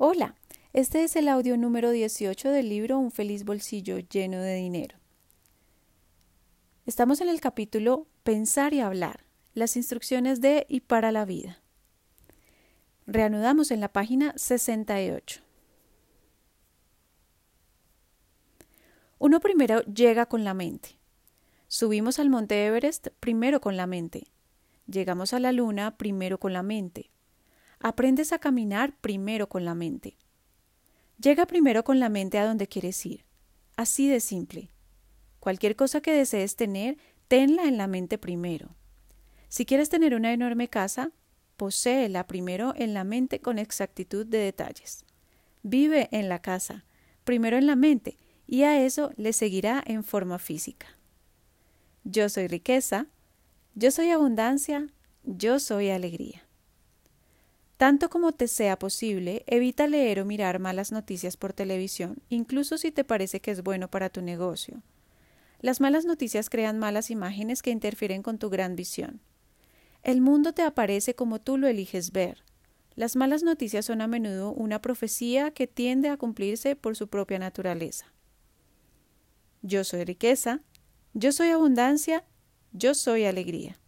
Hola, este es el audio número 18 del libro Un feliz bolsillo lleno de dinero. Estamos en el capítulo Pensar y hablar, las instrucciones de y para la vida. Reanudamos en la página 68. Uno primero llega con la mente. Subimos al monte Everest primero con la mente. Llegamos a la luna primero con la mente. Aprendes a caminar primero con la mente. Llega primero con la mente a donde quieres ir. Así de simple. Cualquier cosa que desees tener, tenla en la mente primero. Si quieres tener una enorme casa, poséela primero en la mente con exactitud de detalles. Vive en la casa, primero en la mente, y a eso le seguirá en forma física. Yo soy riqueza, yo soy abundancia, yo soy alegría. Tanto como te sea posible, evita leer o mirar malas noticias por televisión, incluso si te parece que es bueno para tu negocio. Las malas noticias crean malas imágenes que interfieren con tu gran visión. El mundo te aparece como tú lo eliges ver. Las malas noticias son a menudo una profecía que tiende a cumplirse por su propia naturaleza. Yo soy riqueza, yo soy abundancia, yo soy alegría.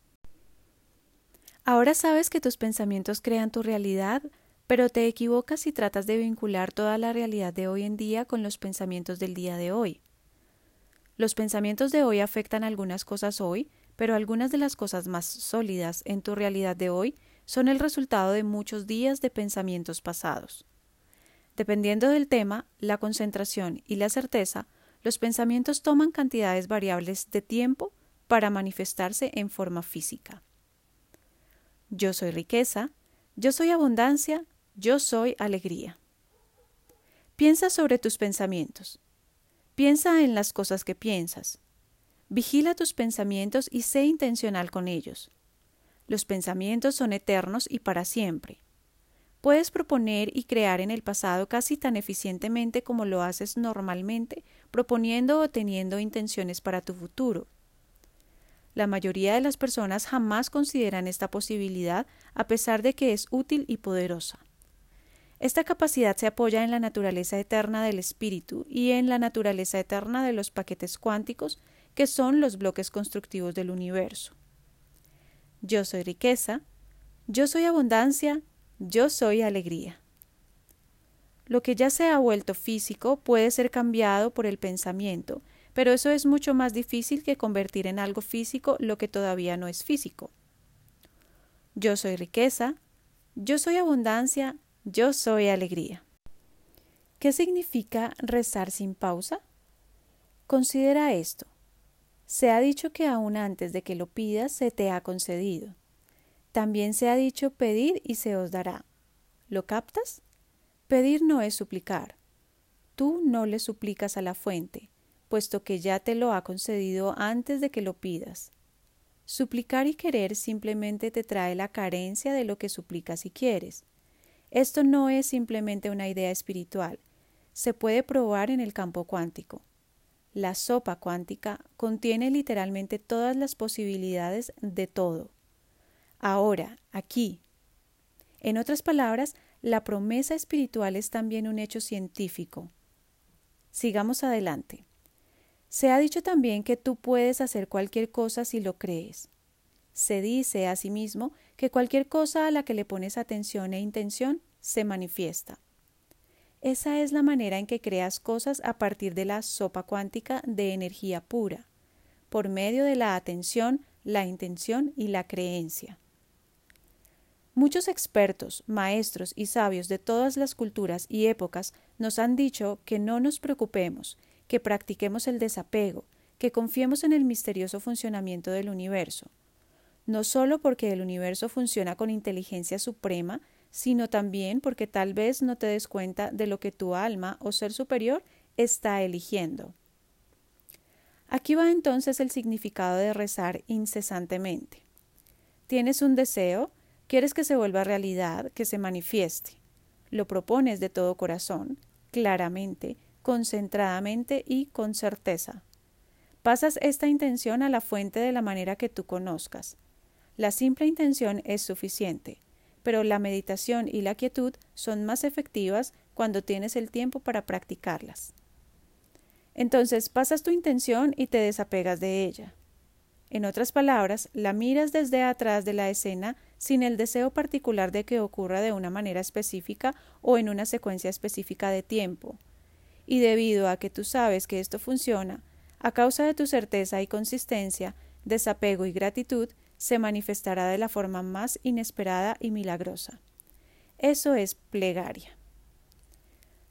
Ahora sabes que tus pensamientos crean tu realidad, pero te equivocas si tratas de vincular toda la realidad de hoy en día con los pensamientos del día de hoy. Los pensamientos de hoy afectan algunas cosas hoy, pero algunas de las cosas más sólidas en tu realidad de hoy son el resultado de muchos días de pensamientos pasados. Dependiendo del tema, la concentración y la certeza, los pensamientos toman cantidades variables de tiempo para manifestarse en forma física. Yo soy riqueza, yo soy abundancia, yo soy alegría. Piensa sobre tus pensamientos. Piensa en las cosas que piensas. Vigila tus pensamientos y sé intencional con ellos. Los pensamientos son eternos y para siempre. Puedes proponer y crear en el pasado casi tan eficientemente como lo haces normalmente, proponiendo o teniendo intenciones para tu futuro. La mayoría de las personas jamás consideran esta posibilidad a pesar de que es útil y poderosa. Esta capacidad se apoya en la naturaleza eterna del espíritu y en la naturaleza eterna de los paquetes cuánticos, que son los bloques constructivos del universo. Yo soy riqueza, yo soy abundancia, yo soy alegría. Lo que ya se ha vuelto físico puede ser cambiado por el pensamiento, pero eso es mucho más difícil que convertir en algo físico lo que todavía no es físico. Yo soy riqueza, yo soy abundancia, yo soy alegría. ¿Qué significa rezar sin pausa? Considera esto. Se ha dicho que aún antes de que lo pidas se te ha concedido. También se ha dicho pedir y se os dará. ¿Lo captas? Pedir no es suplicar. Tú no le suplicas a la fuente, puesto que ya te lo ha concedido antes de que lo pidas. Suplicar y querer simplemente te trae la carencia de lo que suplicas y quieres. Esto no es simplemente una idea espiritual, se puede probar en el campo cuántico. La sopa cuántica contiene literalmente todas las posibilidades de todo. Ahora, aquí. En otras palabras, la promesa espiritual es también un hecho científico. Sigamos adelante. Se ha dicho también que tú puedes hacer cualquier cosa si lo crees. Se dice asimismo que cualquier cosa a la que le pones atención e intención se manifiesta. Esa es la manera en que creas cosas a partir de la sopa cuántica de energía pura, por medio de la atención, la intención y la creencia. Muchos expertos, maestros y sabios de todas las culturas y épocas nos han dicho que no nos preocupemos, que practiquemos el desapego, que confiemos en el misterioso funcionamiento del universo, no solo porque el universo funciona con inteligencia suprema, sino también porque tal vez no te des cuenta de lo que tu alma o ser superior está eligiendo. Aquí va entonces el significado de rezar incesantemente. Tienes un deseo, quieres que se vuelva realidad, que se manifieste. Lo propones de todo corazón, claramente, concentradamente y con certeza. Pasas esta intención a la fuente de la manera que tú conozcas. La simple intención es suficiente. pero la meditación y la quietud son más efectivas cuando tienes el tiempo para practicarlas. Entonces pasas tu intención y te desapegas de ella. En otras palabras, la miras desde atrás de la escena sin el deseo particular de que ocurra de una manera específica o en una secuencia específica de tiempo. Y debido a que tú sabes que esto funciona, a causa de tu certeza y consistencia, desapego y gratitud, se manifestará de la forma más inesperada y milagrosa. Eso es plegaria.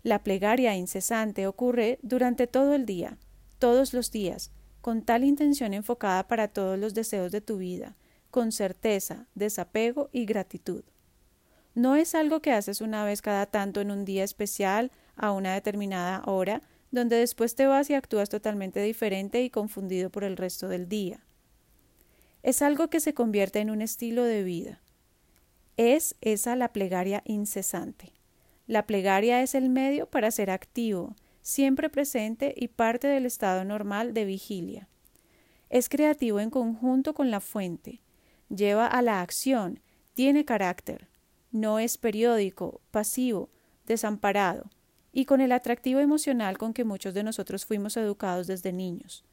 La plegaria incesante ocurre durante todo el día, todos los días, con tal intención enfocada para todos los deseos de tu vida, con certeza, desapego y gratitud. No es algo que haces una vez cada tanto en un día especial, a una determinada hora, donde después te vas y actúas totalmente diferente y confundido por el resto del día. Es algo que se convierte en un estilo de vida. Es esa la plegaria incesante. La plegaria es el medio para ser activo, siempre presente y parte del estado normal de vigilia. Es creativo en conjunto con la fuente, lleva a la acción, tiene carácter, no es periódico, pasivo, desamparado, y con el atractivo emocional con que muchos de nosotros fuimos educados desde niños.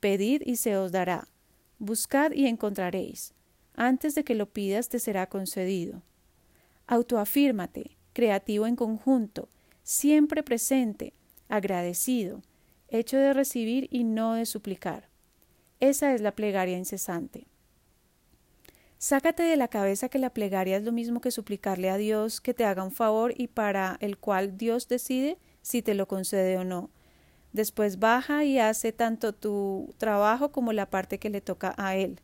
Pedid y se os dará, buscad y encontraréis, antes de que lo pidas te será concedido. Autoafírmate, creativo en conjunto, siempre presente, agradecido, hecho de recibir y no de suplicar. Esa es la plegaria incesante. Sácate de la cabeza que la plegaria es lo mismo que suplicarle a Dios que te haga un favor y para el cual Dios decide si te lo concede o no. Después baja y hace tanto tu trabajo como la parte que le toca a Él.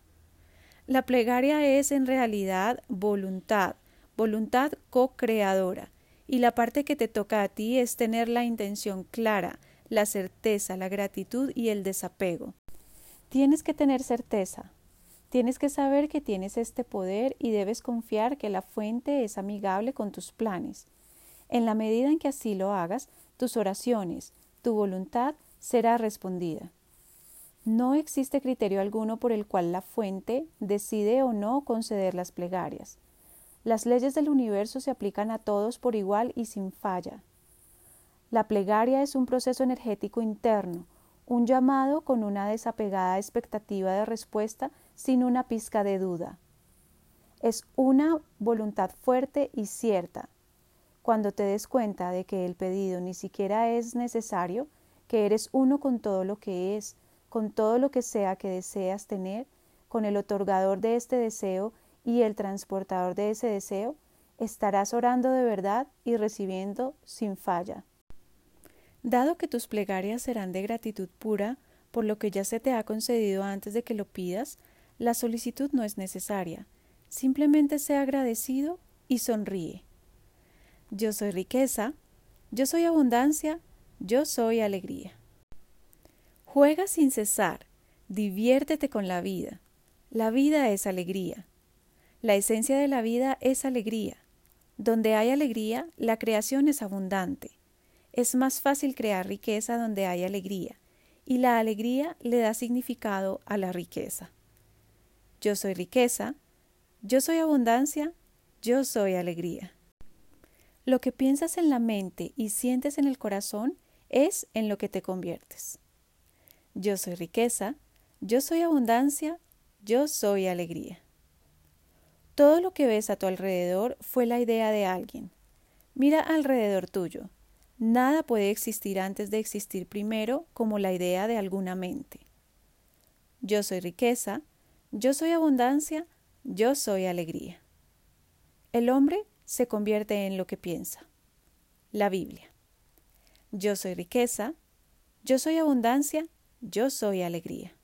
La plegaria es en realidad voluntad, voluntad co-creadora, y la parte que te toca a ti es tener la intención clara, la certeza, la gratitud y el desapego. Tienes que tener certeza, tienes que saber que tienes este poder y debes confiar que la fuente es amigable con tus planes. En la medida en que así lo hagas, tus oraciones, tu voluntad será respondida. No existe criterio alguno por el cual la fuente decide o no conceder las plegarias. Las leyes del universo se aplican a todos por igual y sin falla. La plegaria es un proceso energético interno, un llamado con una desapegada expectativa de respuesta sin una pizca de duda. Es una voluntad fuerte y cierta. Cuando te des cuenta de que el pedido ni siquiera es necesario, que eres uno con todo lo que es, con todo lo que sea que deseas tener, con el otorgador de este deseo y el transportador de ese deseo, estarás orando de verdad y recibiendo sin falla. Dado que tus plegarias serán de gratitud pura por lo que ya se te ha concedido antes de que lo pidas, la solicitud no es necesaria. Simplemente sea agradecido y sonríe. Yo soy riqueza, yo soy abundancia, yo soy alegría. Juega sin cesar, diviértete con la vida. La vida es alegría. La esencia de la vida es alegría. Donde hay alegría, la creación es abundante. Es más fácil crear riqueza donde hay alegría, y la alegría le da significado a la riqueza. Yo soy riqueza, yo soy abundancia, yo soy alegría. Lo que piensas en la mente y sientes en el corazón es en lo que te conviertes. Yo soy riqueza, yo soy abundancia, yo soy alegría. Todo lo que ves a tu alrededor fue la idea de alguien. Mira alrededor tuyo. Nada puede existir antes de existir primero como la idea de alguna mente. Yo soy riqueza, yo soy abundancia, yo soy alegría. El hombre se convierte en lo que piensa. La Biblia. Yo soy riqueza, yo soy abundancia, yo soy alegría.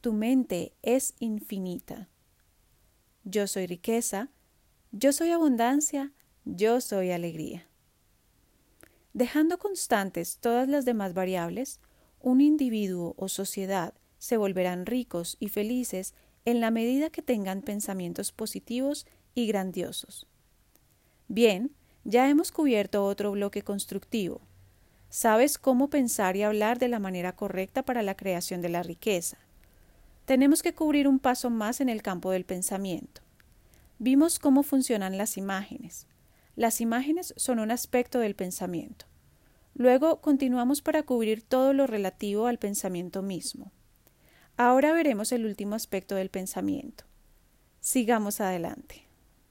Tu mente es infinita. Yo soy riqueza, yo soy abundancia, yo soy alegría. Dejando constantes todas las demás variables, un individuo o sociedad se volverán ricos y felices en la medida que tengan pensamientos positivos y grandiosos. Bien, ya hemos cubierto otro bloque constructivo. Sabes cómo pensar y hablar de la manera correcta para la creación de la riqueza tenemos que cubrir un paso más en el campo del pensamiento. Vimos cómo funcionan las imágenes. Las imágenes son un aspecto del pensamiento. Luego continuamos para cubrir todo lo relativo al pensamiento mismo. Ahora veremos el último aspecto del pensamiento. Sigamos adelante.